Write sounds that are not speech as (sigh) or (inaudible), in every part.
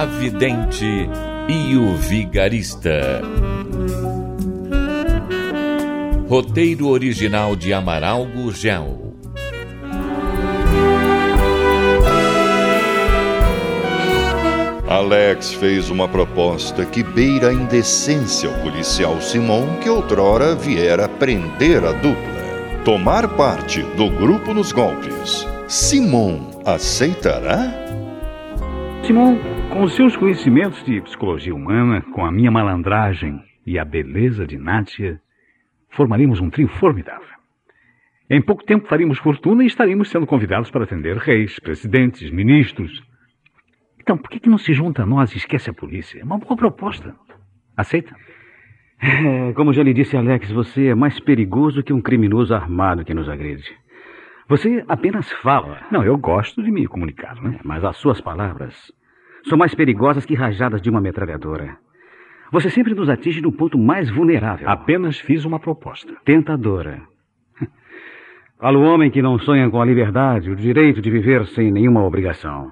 A Vidente e o Vigarista. Roteiro original de Amaral Gurgel. Alex fez uma proposta que beira a indecência ao policial Simon que outrora viera prender a dupla. Tomar parte do grupo nos golpes. Simon aceitará? Simon, com os seus conhecimentos de psicologia humana, com a minha malandragem e a beleza de Nátia, formaríamos um trio formidável. Em pouco tempo faríamos fortuna e estaríamos sendo convidados para atender reis, presidentes, ministros. Então, por que, que não se junta a nós e esquece a polícia? É uma boa proposta. Aceita? É, como já lhe disse Alex, você é mais perigoso que um criminoso armado que nos agrede. Você apenas fala. Não, eu gosto de me comunicar, né? É, mas as suas palavras são mais perigosas que rajadas de uma metralhadora. Você sempre nos atinge no ponto mais vulnerável. Apenas fiz uma proposta. Tentadora. Fala o homem que não sonha com a liberdade, o direito de viver sem nenhuma obrigação.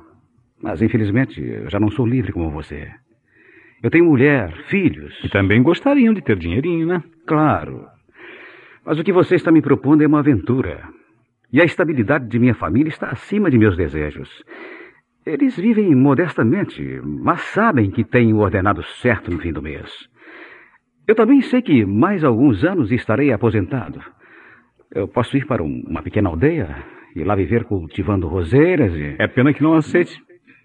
Mas, infelizmente, eu já não sou livre como você. Eu tenho mulher, filhos. E também gostariam de ter dinheirinho, né? Claro. Mas o que você está me propondo é uma aventura. E a estabilidade de minha família está acima de meus desejos. Eles vivem modestamente, mas sabem que têm o ordenado certo no fim do mês. Eu também sei que mais alguns anos estarei aposentado. Eu posso ir para um, uma pequena aldeia e lá viver cultivando roseiras e. É pena que não aceite,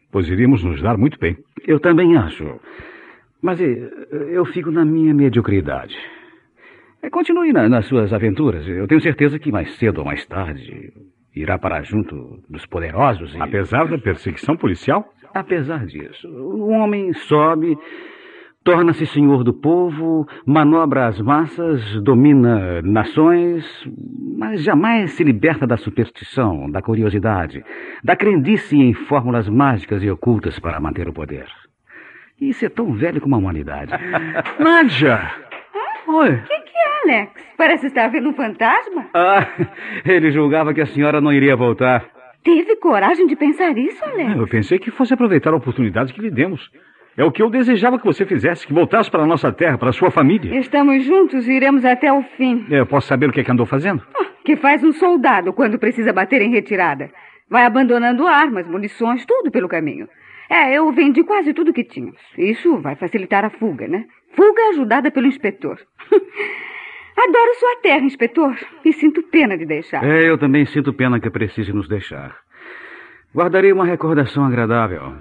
pois iríamos nos dar muito bem. Eu também acho. Mas eh, eu fico na minha mediocridade. É, continue na, nas suas aventuras. Eu tenho certeza que mais cedo ou mais tarde irá para junto dos poderosos. E... Apesar da perseguição policial? Apesar disso, o homem sobe, torna-se senhor do povo, manobra as massas, domina nações, mas jamais se liberta da superstição, da curiosidade, da crendice em fórmulas mágicas e ocultas para manter o poder. Isso é tão velho como a humanidade. (laughs) Nádia! Oi. O que, é, Alex? Parece estar vendo um fantasma. Ah, ele julgava que a senhora não iria voltar. Teve coragem de pensar isso, Alex? Eu pensei que fosse aproveitar a oportunidade que lhe demos. É o que eu desejava que você fizesse, que voltasse para a nossa terra, para a sua família. Estamos juntos e iremos até o fim. Eu posso saber o que, é que andou fazendo? Ah, que faz um soldado quando precisa bater em retirada. Vai abandonando armas, munições, tudo pelo caminho. É, eu vendi quase tudo que tínhamos. Isso vai facilitar a fuga, né? Fuga ajudada pelo inspetor. (laughs) Adoro sua terra, inspetor. E sinto pena de deixar. É, eu também sinto pena que precise nos deixar. Guardarei uma recordação agradável.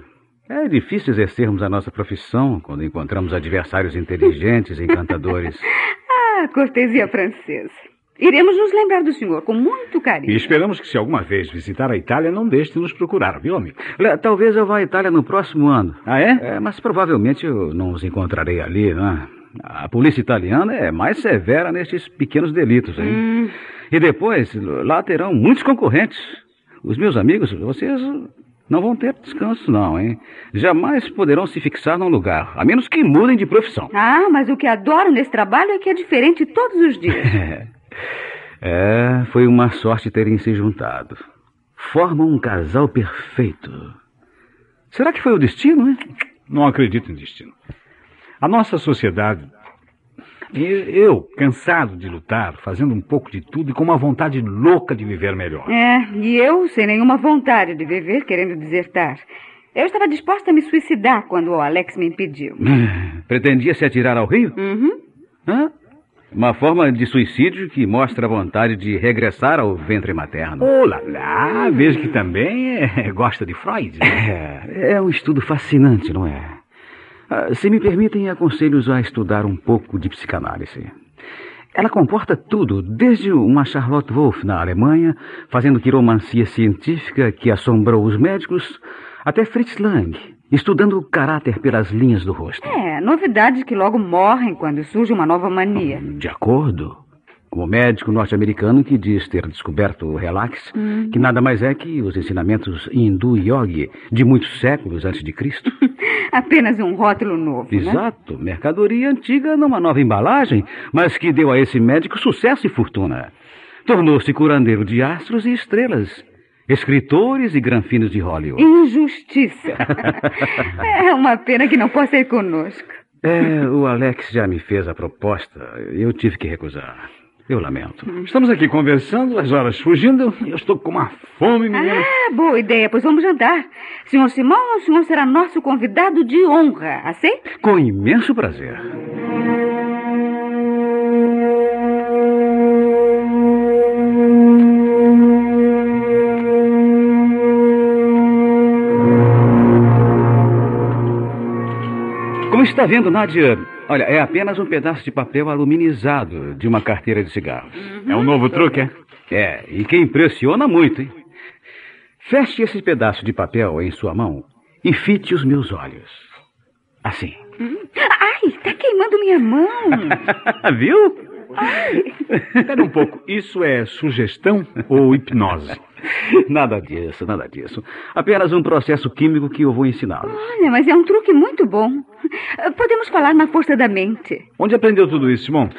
É difícil exercermos a nossa profissão quando encontramos adversários inteligentes e encantadores. (laughs) ah, cortesia francesa. Iremos nos lembrar do senhor com muito carinho. E esperamos que, se alguma vez visitar a Itália, não deixe de nos procurar, viu, amigo? Talvez eu vá à Itália no próximo ano. Ah, é? é mas provavelmente eu não os encontrarei ali, né? A polícia italiana é mais severa nestes pequenos delitos, hein? Hum. E depois, lá terão muitos concorrentes. Os meus amigos, vocês não vão ter descanso, não, hein? Jamais poderão se fixar num lugar, a menos que mudem de profissão. Ah, mas o que adoro nesse trabalho é que é diferente todos os dias. (laughs) é, foi uma sorte terem se juntado. Formam um casal perfeito. Será que foi o destino, hein? Não acredito em destino. A nossa sociedade eu, cansado de lutar, fazendo um pouco de tudo e com uma vontade louca de viver melhor. É, e eu sem nenhuma vontade de viver, querendo desertar. Eu estava disposta a me suicidar quando o Alex me impediu. Pretendia se atirar ao rio? Uhum. Hã? Uma forma de suicídio que mostra a vontade de regressar ao ventre materno. Oh, lá, lá. Vejo que também é, gosta de Freud. Né? É, é um estudo fascinante, não é? Ah, se me permitem, aconselho-os a estudar um pouco de psicanálise. Ela comporta tudo, desde uma Charlotte Wolff na Alemanha, fazendo quiromancia científica que assombrou os médicos, Até Fritz Lang, estudando o caráter pelas linhas do rosto. É, novidades que logo morrem quando surge uma nova mania. De acordo. Como médico norte-americano que diz ter descoberto o relax, Uhum. que nada mais é que os ensinamentos hindu yogi de muitos séculos antes de Cristo. (laughs) Apenas um rótulo novo, né? Exato, mercadoria antiga numa nova embalagem, mas que deu a esse médico sucesso e fortuna. Tornou-se curandeiro de astros e estrelas, escritores e granfinos de Hollywood. Injustiça. (laughs) é uma pena que não possa ir conosco. É, o Alex já me fez a proposta. Eu tive que recusar. Eu lamento. Estamos aqui conversando, as horas fugindo. Eu estou com uma fome, menina. Ah, boa ideia, pois vamos jantar. Senhor Simão, o senhor será nosso convidado de honra. Aceita? Com imenso prazer. Como está vendo, Nádia? Olha, é apenas um pedaço de papel aluminizado de uma carteira de cigarros. É um novo truque, é? É, e que impressiona muito, hein? Feche esse pedaço de papel em sua mão e fite os meus olhos. Assim. Ai, tá queimando minha mão. (laughs) Viu? Espera um pouco. Isso é sugestão ou hipnose? (laughs) Nada disso, nada disso. Apenas um processo químico que eu vou ensiná-lo. Olha, mas é um truque muito bom. Podemos falar na força da mente. Onde aprendeu tudo isso, Simão?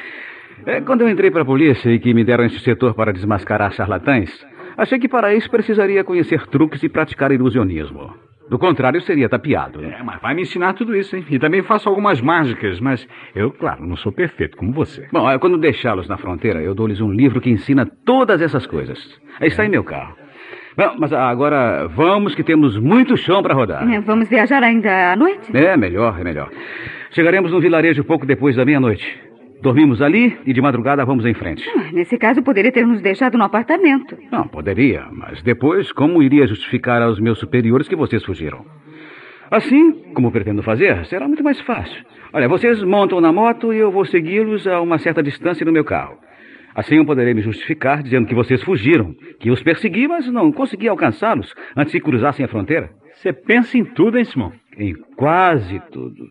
É, quando eu entrei para a polícia e que me deram esse setor para desmascarar charlatães, achei que para isso precisaria conhecer truques e praticar ilusionismo. Do contrário, seria tapeado. É, mas vai me ensinar tudo isso, hein? E também faço algumas mágicas, mas eu, claro, não sou perfeito como você. Bom, é, quando deixá-los na fronteira, eu dou-lhes um livro que ensina todas essas coisas. Está em meu carro. Bom, mas agora vamos que temos muito chão para rodar. É, Vamos viajar ainda à noite? É, melhor, é melhor. Chegaremos no vilarejo pouco depois da meia-noite. Dormimos ali e de madrugada vamos em frente. Ah, Nesse caso, poderia ter nos deixado no apartamento. Não, poderia, mas depois como iria justificar aos meus superiores que vocês fugiram? Assim, como pretendo fazer, será muito mais fácil. Olha, vocês montam na moto e eu vou segui-los a uma certa distância no meu carro. Assim eu poderei me justificar dizendo que vocês fugiram, que os persegui, mas não consegui alcançá-los antes que cruzassem a fronteira. Você pensa em tudo, hein, Simão? Em quase tudo.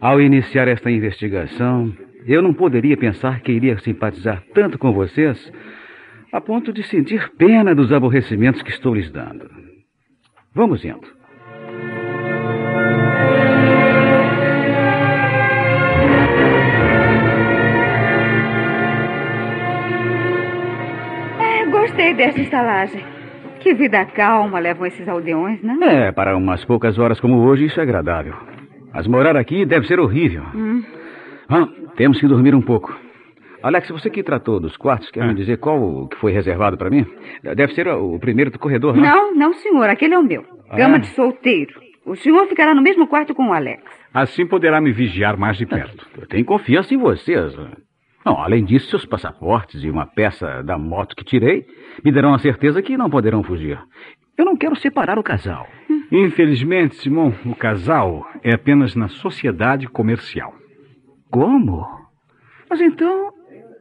Ao iniciar esta investigação, eu não poderia pensar que iria simpatizar tanto com vocês a ponto de sentir pena dos aborrecimentos que estou lhes dando. Vamos indo. Dessa estalagem. Que vida calma levam esses aldeões, né? É, para umas poucas horas como hoje, isso é agradável. Mas morar aqui deve ser horrível. Ah, temos que dormir um pouco. Alex, você que tratou dos quartos, quer me dizer qual o que foi reservado para mim? Deve ser o o primeiro do corredor, não? Não, não, senhor. Aquele é o meu. Cama Ah. de solteiro. O senhor ficará no mesmo quarto com o Alex. Assim poderá me vigiar mais de perto. Eu tenho confiança em vocês. Não, além disso, seus passaportes e uma peça da moto que tirei me darão a certeza que não poderão fugir. Eu não quero separar o casal. Infelizmente, Simão, o casal é apenas na sociedade comercial. Como? Mas então,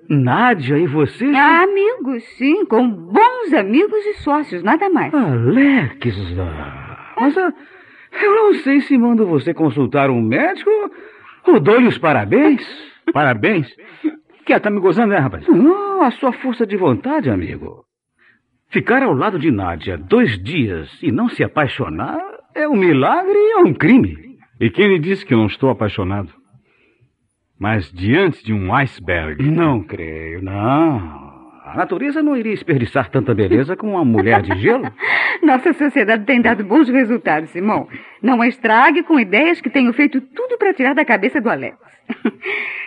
Nádia e você... Ah, amigos, sim, com bons amigos e sócios, nada mais. Alex, ah, mas ah, eu não sei se mando você consultar um médico ou dou-lhe os parabéns. Parabéns. Que tá me gozando, né, rapaz? Não, a sua força de vontade, amigo. Ficar ao lado de Nádia dois dias e não se apaixonar é um milagre e é um crime. E quem lhe disse que eu não estou apaixonado? Mas diante de um iceberg. Não creio, não. A natureza não iria desperdiçar tanta beleza com uma mulher de gelo. (laughs) Nossa sociedade tem dado bons resultados, Simão. Não a estrague com ideias que tenho feito tudo para tirar da cabeça do Alex. (laughs)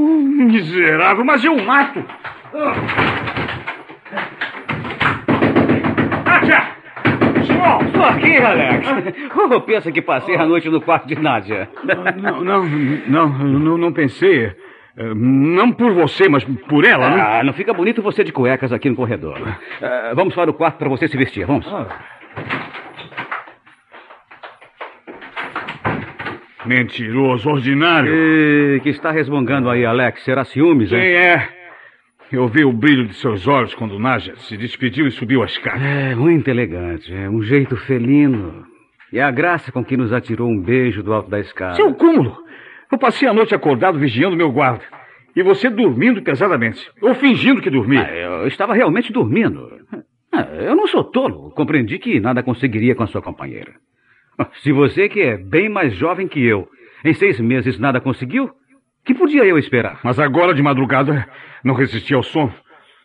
miserável, mas eu mato! Nádia! Simão! Estou aqui, Alex. Oh, pensa que passei a noite no quarto de Nádia. Não, não, não, não, não pensei. Não por você, mas por ela, né? Ah, não fica bonito você de cuecas aqui no corredor. Uh, vamos para o quarto para você se vestir, vamos. Ah. Mentiroso, ordinário. E que está resmungando aí, Alex? Será ciúmes, Sim, é? Eu vi o brilho de seus olhos quando Naja se despediu e subiu a escada. É, muito elegante. É um jeito felino. E a graça com que nos atirou um beijo do alto da escada. Seu cúmulo! Eu passei a noite acordado vigiando meu guarda. E você dormindo pesadamente. Ou fingindo que dormia. Ah, eu estava realmente dormindo. Ah, eu não sou tolo. Compreendi que nada conseguiria com a sua companheira. (laughs) Se você, que é bem mais jovem que eu, em seis meses nada conseguiu, que podia eu esperar? Mas agora de madrugada não resisti ao sono.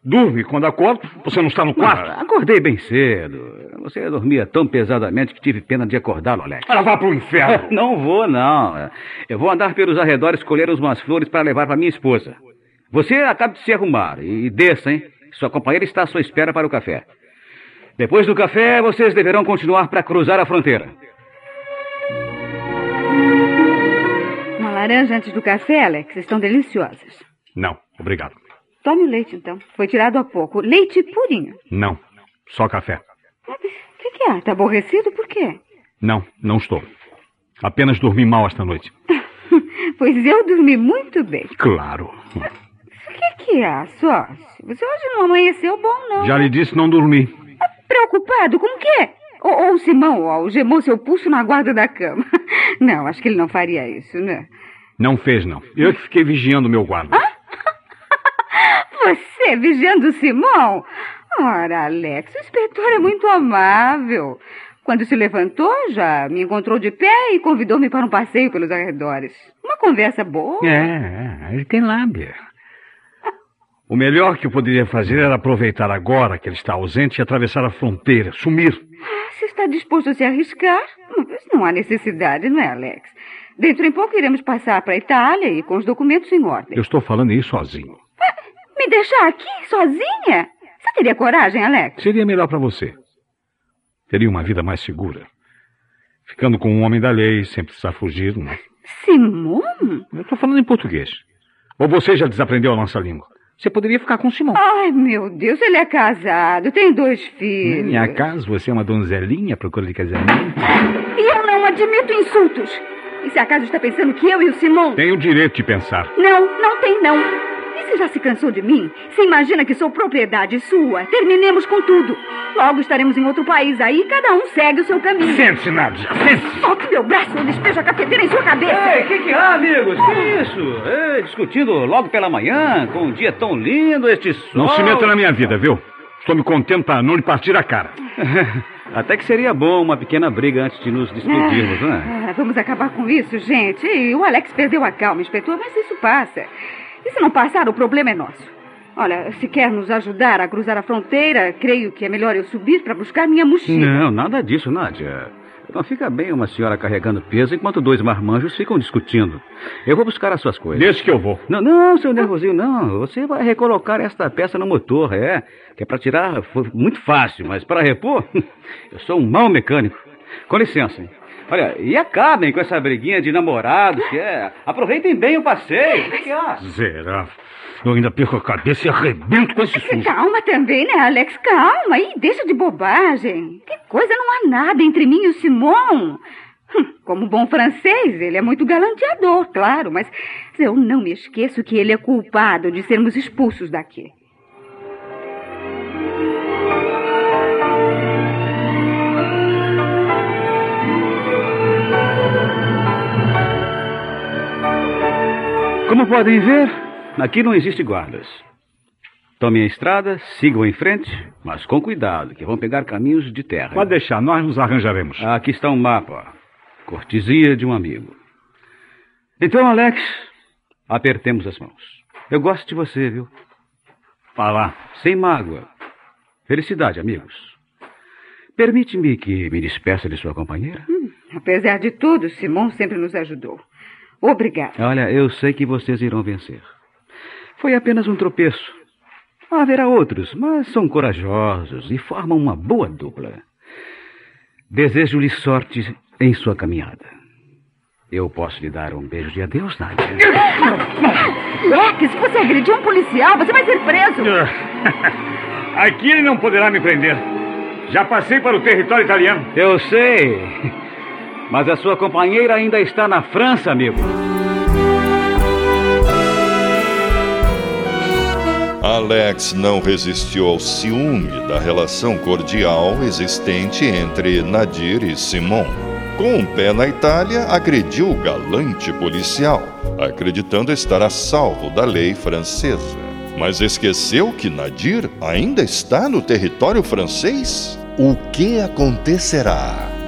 Dorme. Quando acordo, você não está no quarto? Não, acordei bem cedo. Você dormia tão pesadamente que tive pena de acordá-lo, Alex. Ela vá para o inferno. (laughs) não vou, não. Eu vou andar pelos arredores escolher umas flores para levar para minha esposa. Você acaba de se arrumar e desça, hein? Sua companheira está à sua espera para o café. Depois do café, vocês deverão continuar para cruzar a fronteira. Laranja antes do café, Alex. Estão deliciosas. Não, obrigado. Tome o leite, então. Foi tirado há pouco. Leite purinho. Não, só café. O que, que é? Está aborrecido? Por quê? Não, não estou. Apenas dormi mal esta noite. (laughs) pois eu dormi muito bem. Claro. O que, que há, sócio? Você hoje não amanheceu bom, não. Já lhe disse não dormi. Preocupado? Com o quê? Ou, ou o Simão algemou seu pulso na guarda da cama. (laughs) Não, acho que ele não faria isso, né? Não fez, não. Eu que fiquei vigiando o meu guarda. (laughs) Você vigiando o Simão? Ora, Alex, o inspetor é muito amável. Quando se levantou, já me encontrou de pé e convidou-me para um passeio pelos arredores. Uma conversa boa. É, ele tem lábia. O melhor que eu poderia fazer era aproveitar agora que ele está ausente e atravessar a fronteira, sumir. Ah, se está disposto a se arriscar, não há necessidade, não é, Alex? Dentro em pouco iremos passar para a Itália e com os documentos em ordem. Eu estou falando isso sozinho. Me deixar aqui, sozinha? Você teria coragem, Alex? Seria melhor para você. Teria uma vida mais segura. Ficando com um homem da lei, sem precisar fugir, não. Simão? Eu estou falando em português. Ou você já desaprendeu a nossa língua? Você poderia ficar com o Simão. Ai, meu Deus, ele é casado, tem dois filhos. Em acaso você é uma donzelinha à procura de casamento? E eu não admito insultos. E se acaso está pensando que eu e o Simão... Tenho o direito de pensar. Não, não tem não. Você já se cansou de mim? Você imagina que sou propriedade sua? Terminemos com tudo. Logo estaremos em outro país aí cada um segue o seu caminho. Sente-se, Nádia, sente-se. Solte meu braço ou despejo a cafeteira em sua cabeça. Ei, o que, que há, amigos? Que isso? Ei, discutindo logo pela manhã, com um dia tão lindo, este sol... Não se meta na minha vida, viu? Estou me contendo para não lhe partir a cara. (laughs) Até que seria bom uma pequena briga antes de nos despedirmos, ah, né? Ah, vamos acabar com isso, gente. O Alex perdeu a calma, inspetor, mas isso passa. E se não passar, o problema é nosso. Olha, se quer nos ajudar a cruzar a fronteira, creio que é melhor eu subir para buscar minha mochila. Não, nada disso, Nádia. Não fica bem uma senhora carregando peso enquanto dois marmanjos ficam discutindo. Eu vou buscar as suas coisas. Deixa que eu vou. Não, não, seu nervosinho, não. Você vai recolocar esta peça no motor, é. Que é para tirar foi muito fácil, mas para repor, (laughs) eu sou um mau mecânico. Com licença, hein? Olha, e acabem com essa briguinha de namorados, que é. Aproveitem bem o passeio. O que, que há? Zerável. Eu ainda perco a cabeça e arrebento com esse susto. Calma também, né, Alex? Calma. E deixa de bobagem. Que coisa, não há nada entre mim e o Simon. Hum, como bom francês, ele é muito galanteador, claro, mas eu não me esqueço que ele é culpado de sermos expulsos daqui. Como podem ver, aqui não existe guardas. Tomem a estrada, sigam em frente, mas com cuidado, que vão pegar caminhos de terra. Pode deixar, nós nos arranjaremos. Aqui está um mapa. Cortesia de um amigo. Então, Alex, apertemos as mãos. Eu gosto de você, viu? Falar sem mágoa. Felicidade, amigos. Permite-me que me despeça de sua companheira? Hum, apesar de tudo, Simon sempre nos ajudou. Obrigado. Olha, eu sei que vocês irão vencer. Foi apenas um tropeço. Haverá outros, mas são corajosos e formam uma boa dupla. Desejo-lhe sorte em sua caminhada. Eu posso lhe dar um beijo de adeus. Rock, se você agredir um policial, você vai ser preso. (laughs) Aqui ele não poderá me prender. Já passei para o território italiano. Eu sei. Mas a sua companheira ainda está na França, amigo. Alex não resistiu ao ciúme da relação cordial existente entre Nadir e Simon. Com um pé na Itália, agrediu o galante policial, acreditando estar a salvo da lei francesa. Mas esqueceu que Nadir ainda está no território francês? O que acontecerá?